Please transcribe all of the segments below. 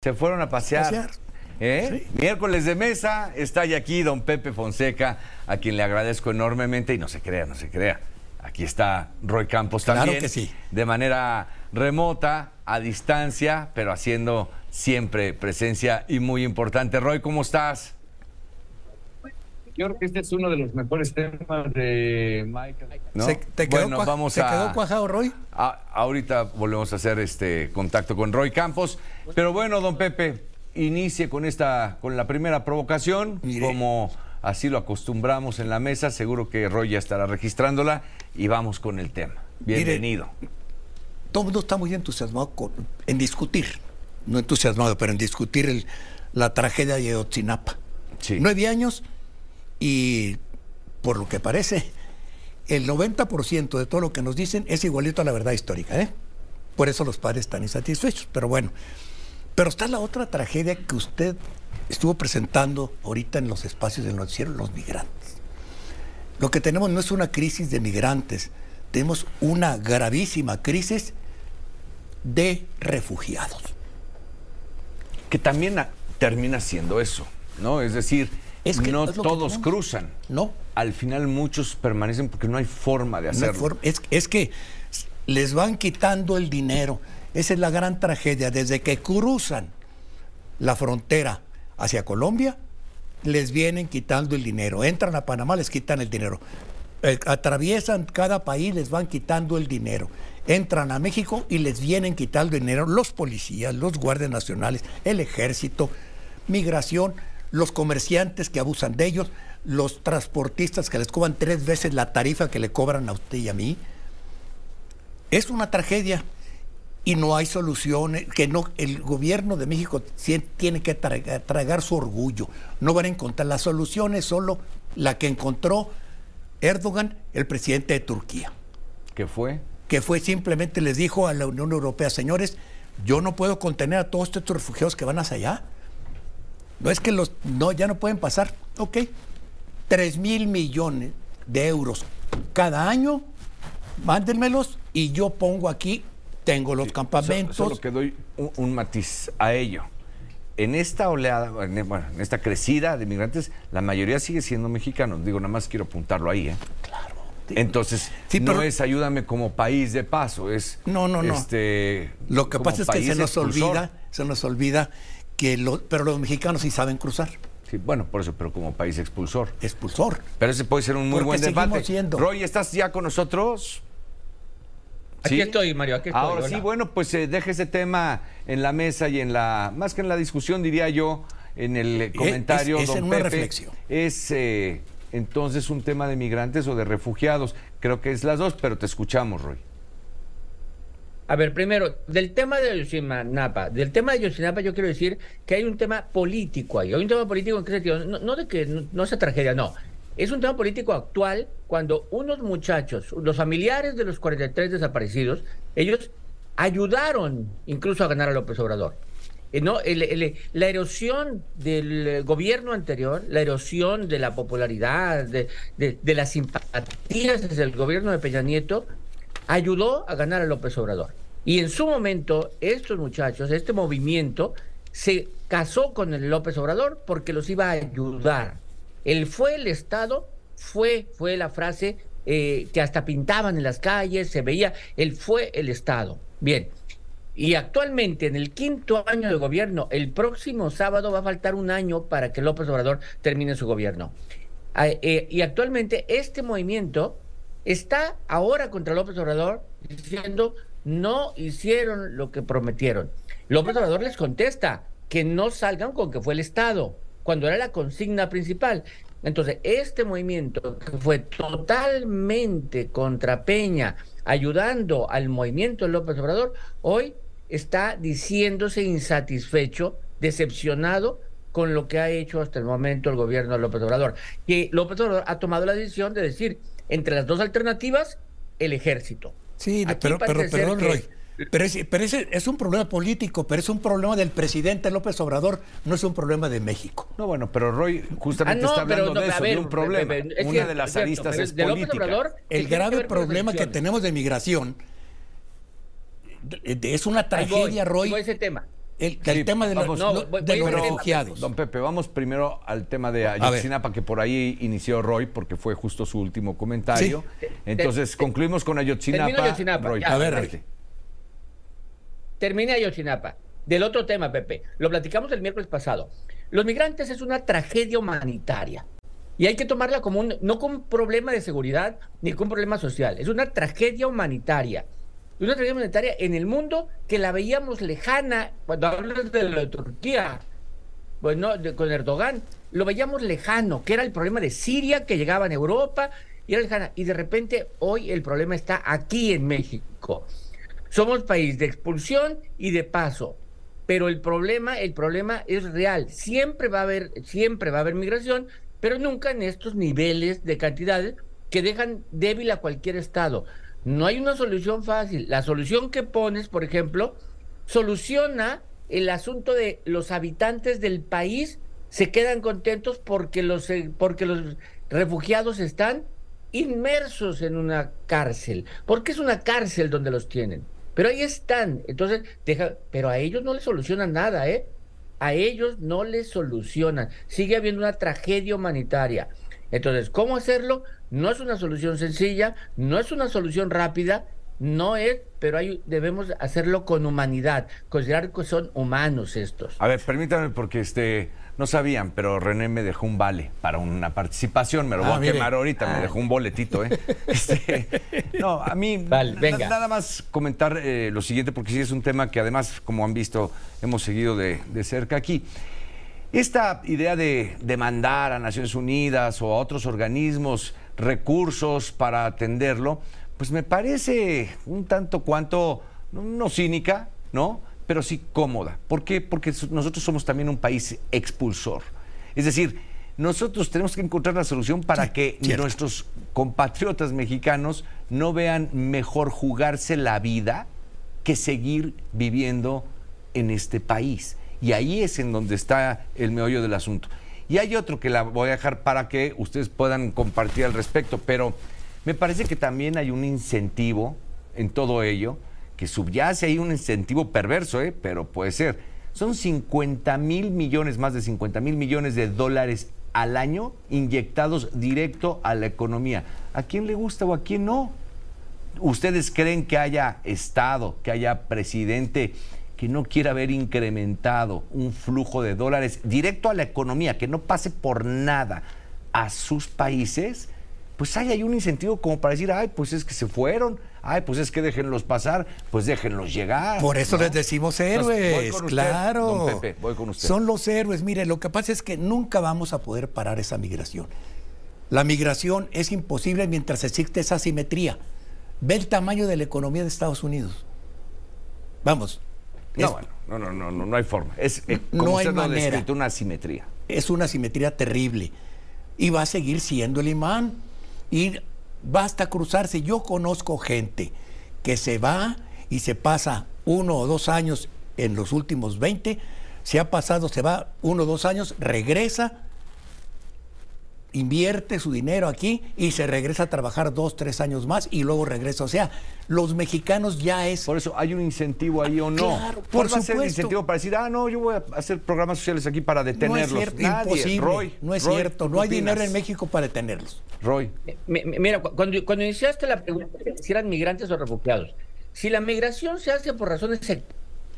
Se fueron a pasear. Pasear. ¿Eh? Miércoles de mesa, está ya aquí don Pepe Fonseca, a quien le agradezco enormemente y no se crea, no se crea. Aquí está Roy Campos Claro también. que sí. De manera remota, a distancia, pero haciendo siempre presencia y muy importante. Roy, ¿cómo estás? Yo creo que este es uno de los mejores temas de Michael. ¿No? ¿Se, te quedó, bueno, vamos ¿se a... quedó cuajado, Roy? A- ahorita volvemos a hacer este contacto con Roy Campos. Pero bueno, don Pepe, inicie con esta, con la primera provocación, Mire. como así lo acostumbramos en la mesa. Seguro que Roy ya estará registrándola y vamos con el tema. Mire. Bienvenido. Todo el mundo está muy entusiasmado con- en discutir, no entusiasmado, pero en discutir el- la tragedia de Ayotzinapa. Sí. Nueve años y, por lo que parece, el 90% de todo lo que nos dicen es igualito a la verdad histórica. ¿eh? Por eso los padres están insatisfechos. Pero bueno, pero está la otra tragedia que usted estuvo presentando ahorita en los espacios del noticiero, los migrantes. Lo que tenemos no es una crisis de migrantes, tenemos una gravísima crisis de refugiados. Que también termina siendo eso, ¿no? Es decir, Es que no es lo que todos cruzan. No, Al final muchos permanecen porque no hay forma de no hacerlo. forma. es, es que les van quitando el dinero. Esa es la gran tragedia. Desde que cruzan la frontera hacia Colombia, les vienen quitando el dinero. Entran a Panamá, les quitan el dinero. Eh, atraviesan cada país, les van quitando el dinero. Entran a México y les vienen quitando el dinero los policías, los guardias nacionales, el ejército, migración, los comerciantes que abusan de ellos, los transportistas que les cobran tres veces la tarifa que le cobran a usted y a mí. Es una tragedia y no hay soluciones, que no, el gobierno de México tiene que tragar, tragar su orgullo. No van a encontrar las soluciones, solo la que encontró Erdogan, el presidente de Turquía, ¿Qué fue? que fue simplemente les dijo a la Unión Europea, señores, yo no puedo contener a todos estos refugiados que van hacia allá. No es que los, no, ya no pueden pasar. Ok, 3 mil millones de euros cada año, mándenmelos y yo pongo aquí, tengo los campamentos. Solo que doy un, un matiz a ello. En esta oleada, en, bueno, en esta crecida de migrantes, la mayoría sigue siendo mexicanos. Digo, nada más quiero apuntarlo ahí, ¿eh? Claro. Entonces, Sí, no es ayúdame como país de paso, es. No, no, no. Este, Lo que pasa es que se nos olvida, se nos olvida que lo- pero los mexicanos sí saben cruzar. Sí, bueno, por eso, pero como país expulsor. Expulsor. Pero ese puede ser un muy Porque buen seguimos debate. siendo. Roy, ¿estás ya con nosotros? Aquí ¿Sí? estoy, Mario, aquí estoy. Ahora hola. sí, bueno, pues eh, deje ese tema en la mesa y en la, más que en la discusión, diría yo, en el eh, comentario, es- es don en una reflexión. Es eh, entonces un tema de migrantes o de refugiados. Creo que es las dos, pero te escuchamos, Roy. A ver, primero, del tema de Ayotzinapa, del tema de Ayotzinapa yo quiero decir que hay un tema político ahí. Hay un tema político en qué sentido, no, no de que no, no sea tragedia, no. Es un tema político actual cuando unos muchachos, los familiares de los 43 desaparecidos, ellos ayudaron incluso a ganar a López Obrador. Eh, no, el- la erosión del gobierno anterior, la erosión de la popularidad, de, de- de las simpatías desde el gobierno de Peña Nieto, ayudó a ganar a López Obrador. Y en su momento, estos muchachos, este movimiento, se casó con el López Obrador porque los iba a ayudar. Él fue el Estado, fue, fue la frase eh, que hasta pintaban en las calles, se veía, él fue el Estado. Bien. Y actualmente, en el quinto año de gobierno, el próximo sábado va a faltar un año para que López Obrador termine su gobierno. Ah, eh, y actualmente este movimiento está ahora contra López Obrador diciendo no hicieron lo que prometieron. López Obrador les contesta que no salgan con que fue el Estado, cuando era la consigna principal. Entonces, este movimiento que fue totalmente contra Peña, ayudando al movimiento de López Obrador, hoy está diciéndose insatisfecho, decepcionado con lo que ha hecho hasta el momento el gobierno de López Obrador. Que López Obrador ha tomado la decisión de decir, entre las dos alternativas, el ejército. Sí, Aquí pero, pero perdón, que- Roy. Pero, ese, pero ese es un problema político, pero es un problema del presidente López Obrador, no es un problema de México. No, bueno, pero Roy justamente Ah, no, está hablando pero no, de eso, ver, de un problema. Pepe, es Una cierto, de las es cierto, aristas pero es política. Obrador, ¿qué El grave problema que tenemos de migración de- de- es una voy, tragedia, Roy. voy a ese tema. El, Sí, tema de, los- vamos, no, voy- de voy los refugiados. Don Pepe, vamos primero al tema de Ayotzinapa, que por ahí inició Roy, porque fue justo su último comentario. Entonces, Te- concluimos con Ayotzinapa. Ayotzinapa, Roy, ya. A ver. Termina Ayotzinapa. Del otro tema, Pepe. Lo platicamos el miércoles pasado. Los migrantes es una tragedia humanitaria. Y hay que tomarla como un, no como un problema de seguridad ni como un problema social. Es una tragedia humanitaria. Una tragedia humanitaria en el mundo que la veíamos lejana cuando hablas de la Turquía. Bueno, de- con Erdogan, lo veíamos lejano, que era el problema de Siria que llegaba en Europa y era lejana. Y de repente hoy el problema está aquí en México. Somos país de expulsión y de paso. Pero el problema, el problema es real. Siempre va a haber, siempre va a haber migración, pero nunca en estos niveles de cantidades que dejan débil a cualquier estado. No hay una solución fácil. La solución que pones, por ejemplo, soluciona el asunto de los habitantes del país se quedan contentos porque los, eh, porque los refugiados están inmersos en una cárcel. Porque es una cárcel donde los tienen. Pero ahí están. Entonces, deja, pero a ellos no les solucionan nada, ¿eh? A ellos no les solucionan. Sigue habiendo una tragedia humanitaria. Entonces, ¿cómo hacerlo? No es una solución sencilla, no es una solución rápida, no es, pero hay, debemos hacerlo con humanidad, considerar que son humanos estos. A ver, permítame, porque este no sabían, pero René me dejó un vale para una participación. Me lo Ah, voy a mire. quemar ahorita, me dejó un boletito, ¿eh? Este, no, a mí Vale, venga. nada más comentar eh, lo siguiente, porque sí es un tema que además, como han visto, hemos seguido de, de cerca aquí. Esta idea de demandar a Naciones Unidas o a otros organismos recursos para atenderlo, pues me parece un tanto cuanto, no cínica, ¿no? Pero sí cómoda. ¿Por qué? Porque so- nosotros somos también un país expulsor. Es decir, nosotros tenemos que encontrar la solución para Sí, que cierto. nuestros compatriotas mexicanos no vean mejor jugarse la vida que seguir viviendo en este país. Y ahí es en donde está el meollo del asunto. Y hay otro que la voy a dejar para que ustedes puedan compartir al respecto, pero me parece que también hay un incentivo en todo ello, que subyace ahí un incentivo perverso, ¿eh? pero puede ser. Son 50 mil millones, más de 50 mil millones de dólares al año inyectados directo a la economía. ¿A quién le gusta o a quién no? ¿Ustedes creen que haya Estado, que haya presidente que no quiera haber incrementado un flujo de dólares directo a la economía, que no pase por nada a sus países? Pues hay ahí un incentivo como para decir, ay, pues es que se fueron, ay, pues es que déjenlos pasar, pues déjenlos llegar. Por eso ¿no? les decimos Entonces, voy héroes, usted, claro. don Pepe, voy con usted. Son los héroes. Mire, lo que pasa es que nunca vamos a poder parar esa migración. La migración es imposible mientras existe esa asimetría. Ve el tamaño de la economía de Estados Unidos. Vamos. No, bueno, no, no, no, no, hay forma. Es, eh, como lo descrito, una asimetría. es una simetría terrible y va a seguir siendo el imán y basta cruzarse. Yo conozco gente que se va y se pasa uno o dos años en los últimos 20, se ha pasado, se va uno o dos años, regresa, invierte su dinero aquí y se regresa a trabajar dos, tres años más y luego regresa. O sea, los mexicanos ya es... Por eso, ¿hay un incentivo ahí o no? Claro, ¿Cuál por va a ser el supuesto. incentivo para decir, ah, no, yo voy a hacer programas sociales aquí para No es detenerlos? cierto, Nadie. imposible. Roy, no es Roy, cierto, ¿tú no hay dinero en? México para detenerlos. Roy, mi- Mira, cu- cuando, cuando iniciaste la pregunta de si eran migrantes o refugiados, si la migración se hace por razones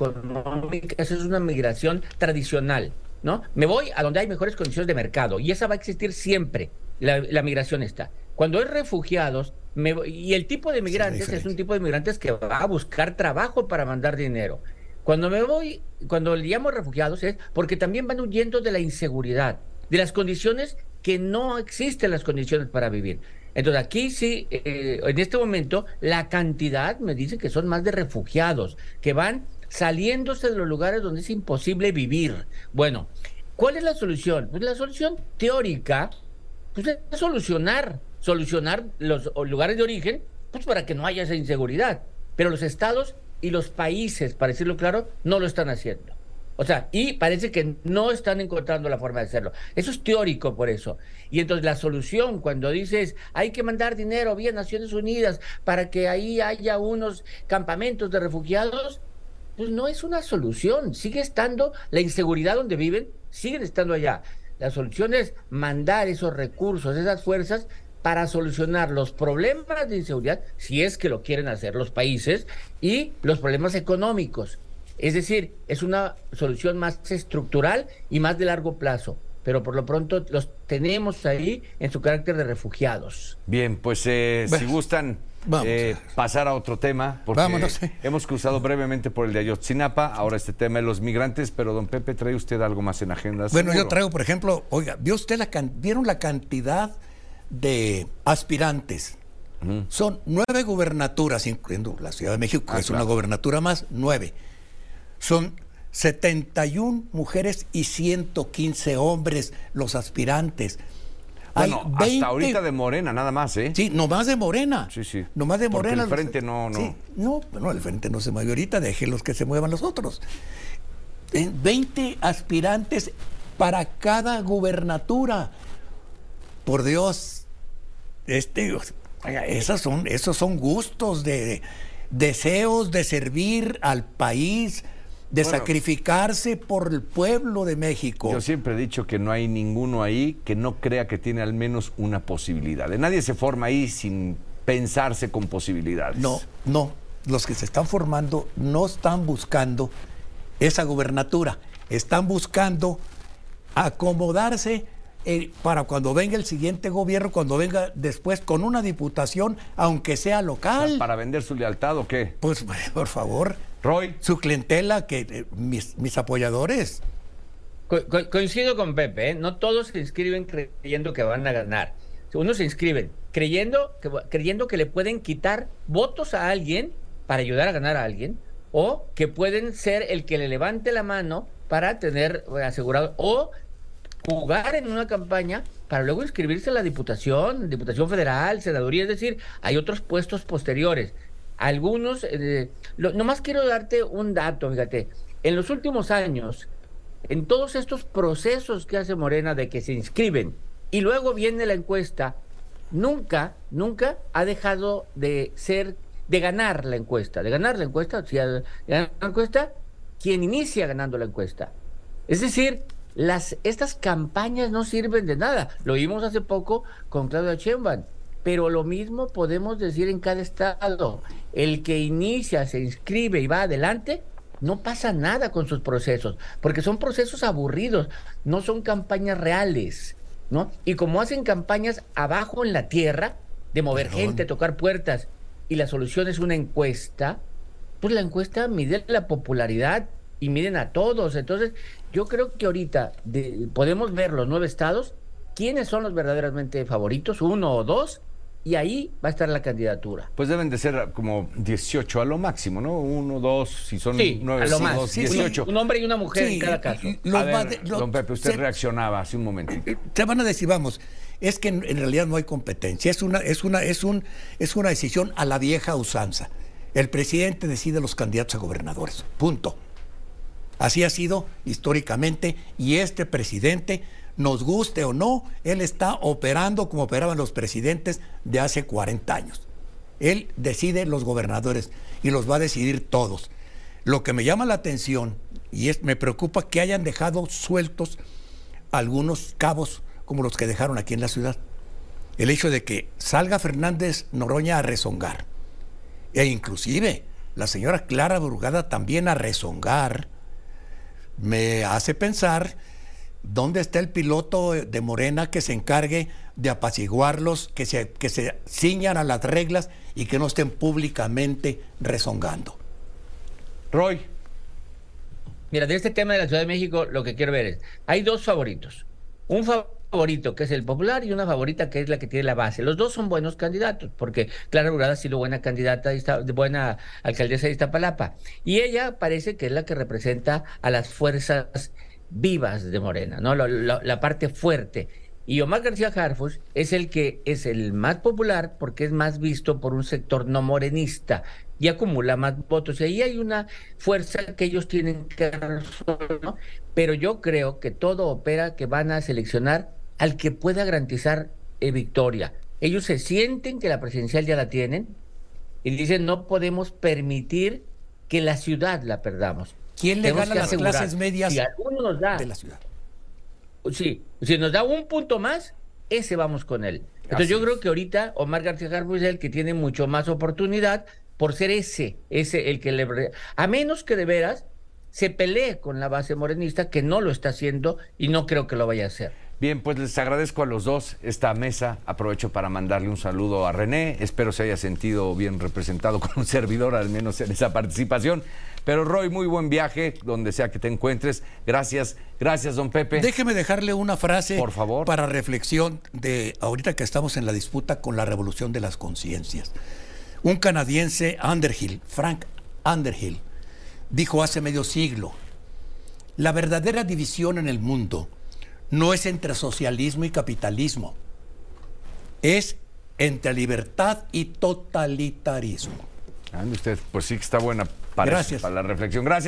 económicas, es una migración tradicional, ¿no? Me voy a donde hay mejores condiciones de mercado y esa va a existir siempre, la, la migración está. Cuando hay refugiados, me y el tipo de migrantes es un tipo de migrantes que va a buscar trabajo para mandar dinero. Cuando me voy, cuando le llamo refugiados es porque también van huyendo de la inseguridad, de las condiciones que no existen las condiciones para vivir. Entonces aquí sí, eh, en este momento la cantidad me dice que son más de refugiados, que van saliéndose de los lugares donde es imposible vivir. Bueno, ¿cuál es la solución? Pues la solución teórica pues es solucionar, solucionar los lugares de origen, pues para que no haya esa inseguridad. Pero los estados y los países, para decirlo claro, no lo están haciendo. O sea, y parece que no están encontrando la forma de hacerlo. Eso es teórico por eso. Y entonces la solución cuando dices hay que mandar dinero vía Naciones Unidas para que ahí haya unos campamentos de refugiados, pues no es una solución. Sigue estando la inseguridad donde viven, siguen estando allá. La solución es mandar esos recursos, esas fuerzas para solucionar los problemas de inseguridad, si es que lo quieren hacer los países, y los problemas económicos. Es decir, es una solución más estructural y más de largo plazo pero por lo pronto los tenemos ahí en su carácter de refugiados. Bien, pues eh, si gustan eh, pasar a otro tema, porque hemos cruzado brevemente por el de Ayotzinapa, ahora este tema de los migrantes, pero don Pepe, ¿trae usted algo más en agenda? Bueno, yo traigo, por ejemplo, oiga, ¿vio usted la ¿vieron la cantidad de aspirantes? Son nueve gubernaturas, incluyendo la Ciudad de México, que ah, es una gobernatura más, nueve. Son 71 mujeres y 115 hombres los aspirantes. Bueno, hasta ahorita de Morena, nada más, ¿eh? Sí, nomás de Morena. Sí, sí. Nomás de Morena. el frente no, no. no, no, el frente no se mueve ahorita, déjenlos que se muevan los otros. 20 aspirantes para cada gubernatura. Por Dios, este, esos son, esos son gustos de deseos de servir al país de sacrificarse por el pueblo de México. Yo siempre he dicho que no hay ninguno ahí que no crea que tiene al menos una posibilidad. Nadie se forma ahí sin pensarse con posibilidades. No, no. Los que se están formando no están buscando esa gubernatura, están buscando acomodarse eh, para cuando venga el siguiente gobierno, cuando venga después con una diputación, aunque sea local. ¿Para vender su lealtad o qué? Pues por favor. Roy. Su clientela, que eh, mis, mis, apoyadores. coincido con Pepe, ¿eh? no todos se inscriben creyendo que van a ganar. Unos se inscriben creyendo que, creyendo que le pueden quitar votos a alguien para ayudar a ganar a alguien, o que pueden ser el que le levante la mano para tener asegurado, o jugar en una campaña para luego inscribirse a la Diputación, Diputación Federal, Senaduría, es decir, hay otros puestos posteriores. Algunos, eh, nomás quiero darte un dato, fíjate, en los últimos años, en todos estos procesos que hace Morena de que se inscriben y luego viene la encuesta, nunca, nunca ha dejado de ser, de ganar la encuesta, de ganar la encuesta, si ganar la encuesta, quien inicia ganando la encuesta. Es decir, las, estas campañas no sirven de nada. Lo vimos hace poco con Claudia Sheinbaum. Pero lo mismo podemos decir en cada estado. El que inicia, se inscribe y va adelante, no pasa nada con sus procesos, porque son procesos aburridos, no son campañas reales, ¿no? Y como hacen campañas abajo en la tierra, de mover gente, tocar puertas, y la solución es una encuesta, pues la encuesta mide la popularidad y miden a todos. Entonces, yo creo que ahorita podemos ver los nueve estados, quiénes son los verdaderamente favoritos, uno o dos, y ahí va a estar la candidatura. Pues deben de ser como 18 a lo máximo, ¿no? Uno, dos, si son nueve, a lo más. 18. Un, hombre y una mujer en cada caso. don Pepe, usted reaccionaba hace un momento. Eh, te van a decir, vamos, es que en, realidad no hay competencia, es una, es una, es un, es una decisión a la vieja usanza. El presidente decide los candidatos a gobernadores. Punto. Así ha sido históricamente y este presidente, nos guste o no, él está operando como operaban los presidentes de hace 40 años. Él decide los gobernadores y los va a decidir todos. Lo que me llama la atención y es, me preocupa que hayan dejado sueltos algunos cabos como los que dejaron aquí en la ciudad. El hecho de que salga Fernández Noroña a rezongar e inclusive la señora Clara Burgada también a rezongar me hace pensar dónde está el piloto de Morena que se encargue de apaciguarlos, que se, que se ciñan a las reglas y que no estén públicamente rezongando. Roy. Mira, de este tema de la Ciudad de México, lo que quiero ver es, hay dos favoritos. Un favorito que es el popular y una favorita que es la que tiene la base. Los dos son buenos candidatos, porque Clara Burgada ha sido buena candidata, buena alcaldesa de Iztapalapa. Y ella parece que es la que representa a las fuerzas vivas de Morena, ¿no? La, parte fuerte. Y Omar García Harfus es el que es el más popular porque es más visto por un sector no morenista y acumula más votos. Y ahí hay una fuerza que ellos tienen que ¿no? Pero yo creo que todo opera que van a seleccionar al que pueda garantizar eh, victoria. Ellos se sienten que la presidencial ya la tienen y dicen no podemos permitir que la ciudad la perdamos. ¿Quién le Tenemos gana las clases medias Si alguno nos da, de la ciudad? sí, si nos da un punto más, ese vamos con él. Entonces Así yo creo que ahorita Omar García Harfuch es el que tiene mucho más oportunidad por ser ese, ese el que le... A menos que de veras se pelee con la base morenista, que no lo está haciendo y no creo que lo vaya a hacer. Bien, pues les agradezco a los dos esta mesa. Aprovecho para mandarle un saludo a René. Espero se haya sentido bien representado con un servidor, al menos en esa participación. Pero Roy, muy buen viaje, donde sea que te encuentres. Gracias, gracias, don Pepe. Déjeme dejarle una frase Por favor. para reflexión de ahorita que estamos en la disputa con la revolución de las conciencias. Un canadiense, Underhill, Frank Underhill, dijo hace medio siglo, la verdadera división en el mundo no es entre socialismo y capitalismo, es entre libertad y totalitarismo. Ande usted, pues sí que está buena para, Gracias. para la reflexión. Gracias.